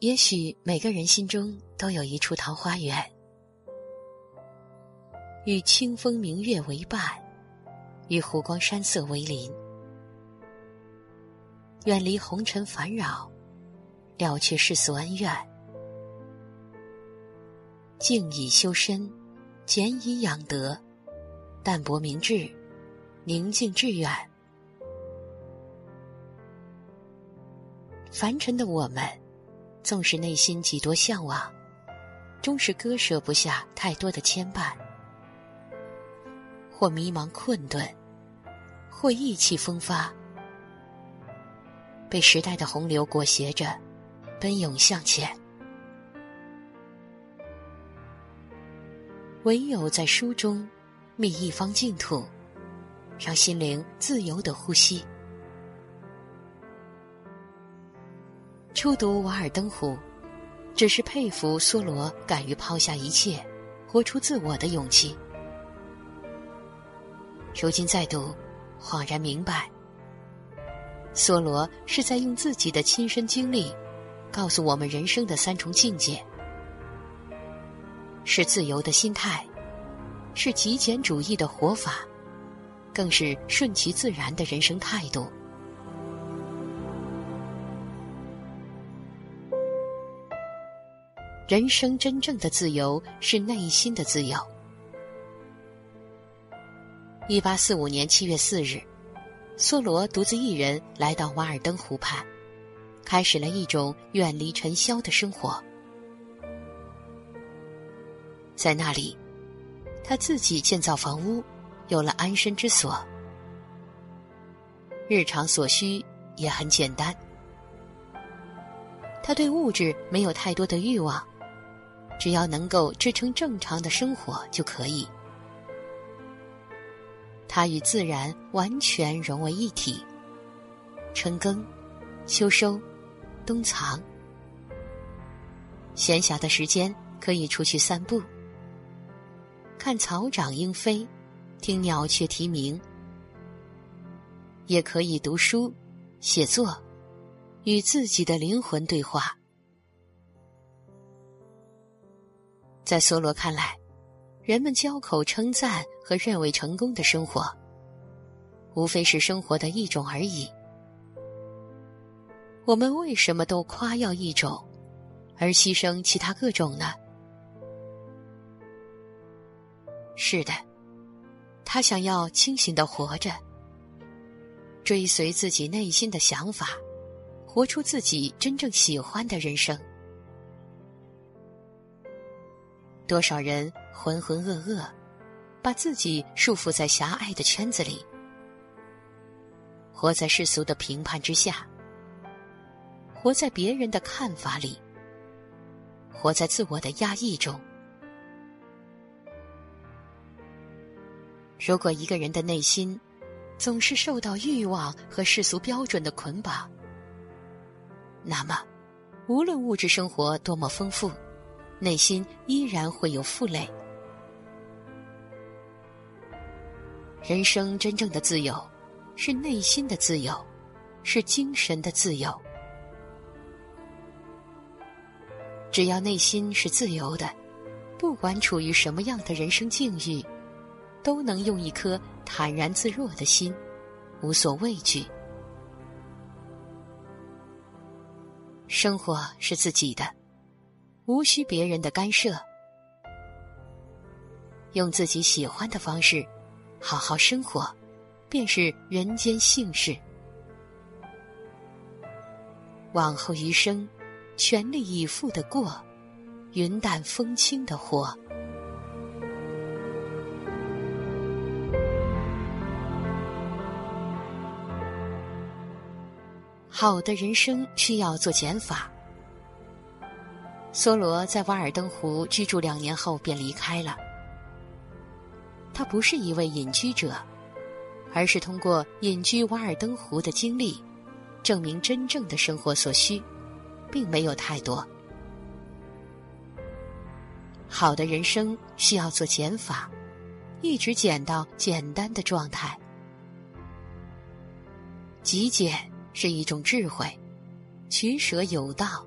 也许每个人心中都有一处桃花源，与清风明月为伴，与湖光山色为邻，远离红尘烦扰，了却世俗恩怨，静以修身，俭以养德，淡泊明志，宁静致远。凡尘的我们。纵使内心几多向往，终是割舍不下太多的牵绊，或迷茫困顿，或意气风发，被时代的洪流裹挟着，奔涌向前。唯有在书中觅一方净土，让心灵自由的呼吸。初读《瓦尔登湖》，只是佩服梭罗敢于抛下一切，活出自我的勇气。如今再读，恍然明白，梭罗是在用自己的亲身经历，告诉我们人生的三重境界：是自由的心态，是极简主义的活法，更是顺其自然的人生态度。人生真正的自由是内心的自由。一八四五年七月四日，梭罗独自一人来到瓦尔登湖畔，开始了一种远离尘嚣的生活。在那里，他自己建造房屋，有了安身之所。日常所需也很简单，他对物质没有太多的欲望。只要能够支撑正常的生活就可以。他与自然完全融为一体。春耕、秋收、冬藏，闲暇的时间可以出去散步，看草长莺飞，听鸟雀啼鸣，也可以读书、写作，与自己的灵魂对话。在梭罗看来，人们交口称赞和认为成功的生活，无非是生活的一种而已。我们为什么都夸耀一种，而牺牲其他各种呢？是的，他想要清醒的活着，追随自己内心的想法，活出自己真正喜欢的人生。多少人浑浑噩噩，把自己束缚在狭隘的圈子里，活在世俗的评判之下，活在别人的看法里，活在自我的压抑中。如果一个人的内心总是受到欲望和世俗标准的捆绑，那么，无论物质生活多么丰富。内心依然会有负累。人生真正的自由，是内心的自由，是精神的自由。只要内心是自由的，不管处于什么样的人生境遇，都能用一颗坦然自若的心，无所畏惧。生活是自己的。无需别人的干涉，用自己喜欢的方式好好生活，便是人间幸事。往后余生，全力以赴的过，云淡风轻的活。好的人生需要做减法。梭罗在瓦尔登湖居住两年后便离开了。他不是一位隐居者，而是通过隐居瓦尔登湖的经历，证明真正的生活所需，并没有太多。好的人生需要做减法，一直减到简单的状态。极简是一种智慧，取舍有道。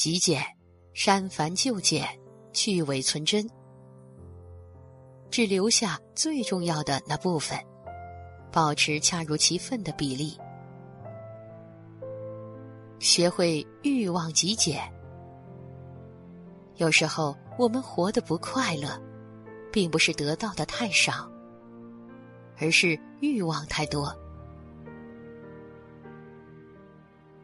极简，删繁就简，去伪存真，只留下最重要的那部分，保持恰如其分的比例。学会欲望极简。有时候我们活得不快乐，并不是得到的太少，而是欲望太多。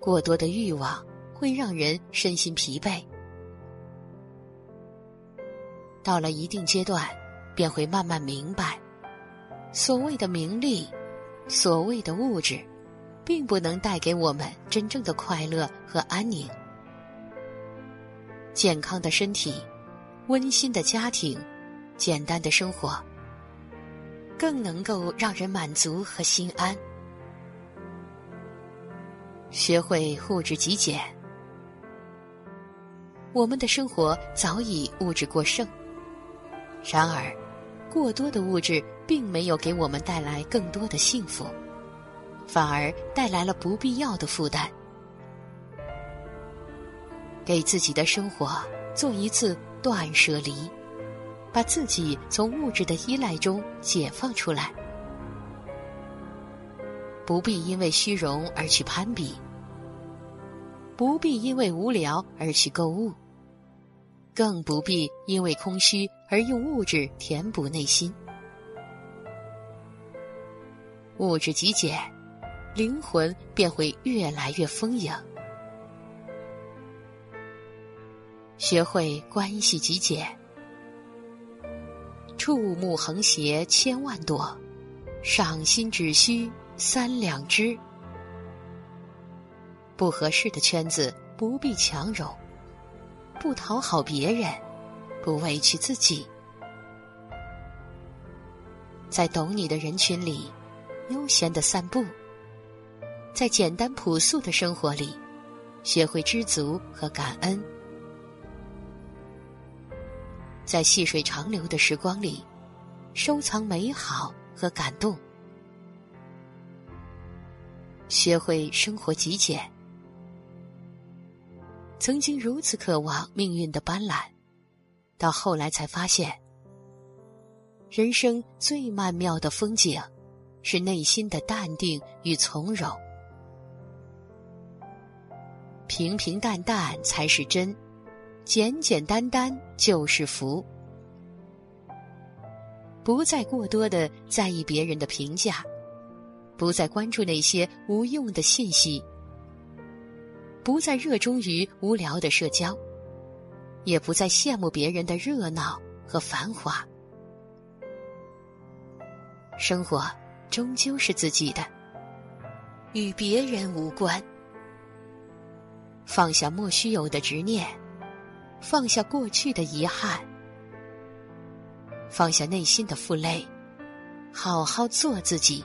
过多的欲望会让人身心疲惫，到了一定阶段，便会慢慢明白，所谓的名利，所谓的物质，并不能带给我们真正的快乐和安宁。健康的身体，温馨的家庭，简单的生活，更能够让人满足和心安。学会物质极简，我们的生活早已物质过剩。然而，过多的物质并没有给我们带来更多的幸福，反而带来了不必要的负担。给自己的生活做一次断舍离，把自己从物质的依赖中解放出来。不必因为虚荣而去攀比，不必因为无聊而去购物，更不必因为空虚而用物质填补内心。物质极简，灵魂便会越来越丰盈。学会关系极简，触目横斜千万朵，赏心只需。三两只，不合适的圈子不必强融，不讨好别人，不委屈自己，在懂你的人群里悠闲的散步，在简单朴素的生活里学会知足和感恩，在细水长流的时光里收藏美好和感动。学会生活极简。曾经如此渴望命运的斑斓，到后来才发现，人生最曼妙的风景，是内心的淡定与从容。平平淡淡才是真，简简单单就是福。不再过多的在意别人的评价。不再关注那些无用的信息，不再热衷于无聊的社交，也不再羡慕别人的热闹和繁华。生活终究是自己的，与别人无关。放下莫须有的执念，放下过去的遗憾，放下内心的负累，好好做自己。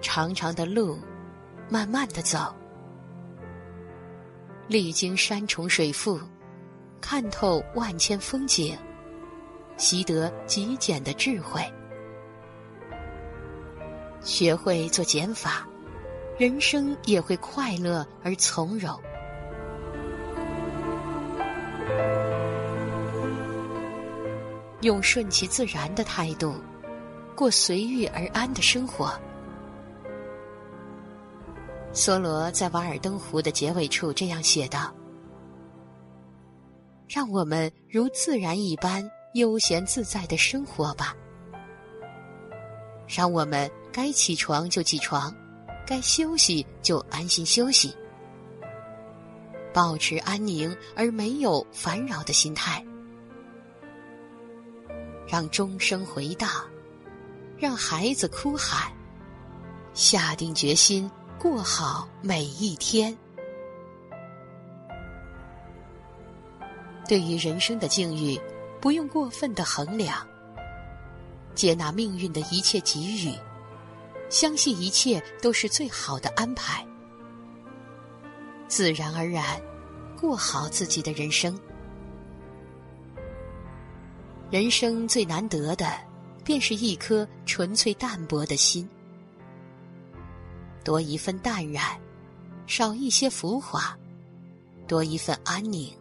长长的路，慢慢的走，历经山重水复，看透万千风景，习得极简的智慧，学会做减法，人生也会快乐而从容。用顺其自然的态度，过随遇而安的生活。梭罗在《瓦尔登湖》的结尾处这样写道：“让我们如自然一般悠闲自在的生活吧。让我们该起床就起床，该休息就安心休息，保持安宁而没有烦扰的心态，让钟声回荡，让孩子哭喊，下定决心。”过好每一天。对于人生的境遇，不用过分的衡量，接纳命运的一切给予，相信一切都是最好的安排，自然而然过好自己的人生。人生最难得的，便是一颗纯粹淡泊的心。多一份淡然，少一些浮华，多一份安宁，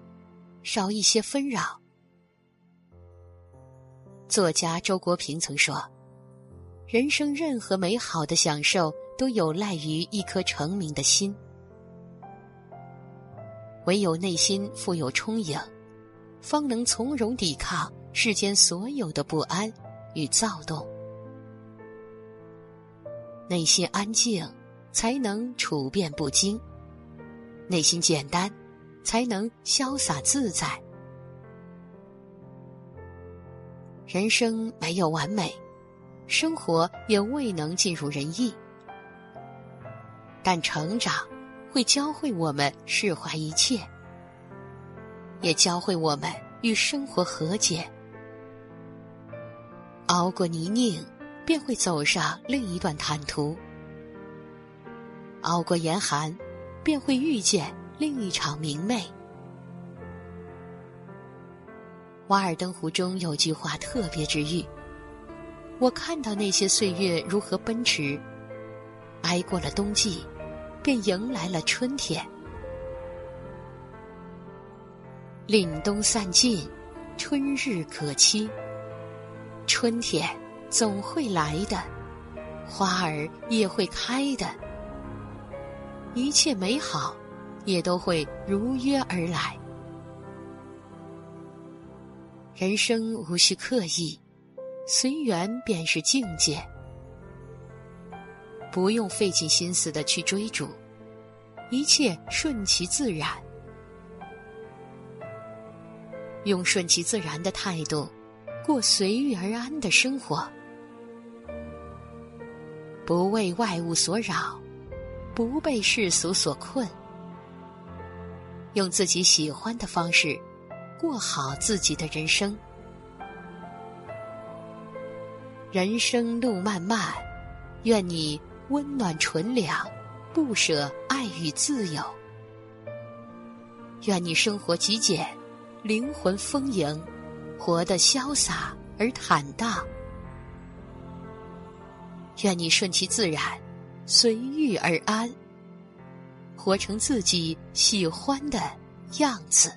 少一些纷扰。作家周国平曾说：“人生任何美好的享受，都有赖于一颗澄明的心。唯有内心富有充盈，方能从容抵抗世间所有的不安与躁动。内心安静，才能处变不惊；内心简单，才能潇洒自在。”人生没有完美，生活也未能尽如人意。但成长会教会我们释怀一切，也教会我们与生活和解。熬过泥泞，便会走上另一段坦途；熬过严寒，便会遇见另一场明媚。《瓦尔登湖》中有句话特别治愈。我看到那些岁月如何奔驰，挨过了冬季，便迎来了春天。凛冬散尽，春日可期。春天总会来的，花儿也会开的，一切美好也都会如约而来。人生无需刻意，随缘便是境界。不用费尽心思的去追逐，一切顺其自然。用顺其自然的态度，过随遇而安的生活。不为外物所扰，不被世俗所困。用自己喜欢的方式。过好自己的人生，人生路漫漫，愿你温暖纯良，不舍爱与自由；愿你生活极简，灵魂丰盈，活得潇洒而坦荡；愿你顺其自然，随遇而安，活成自己喜欢的样子。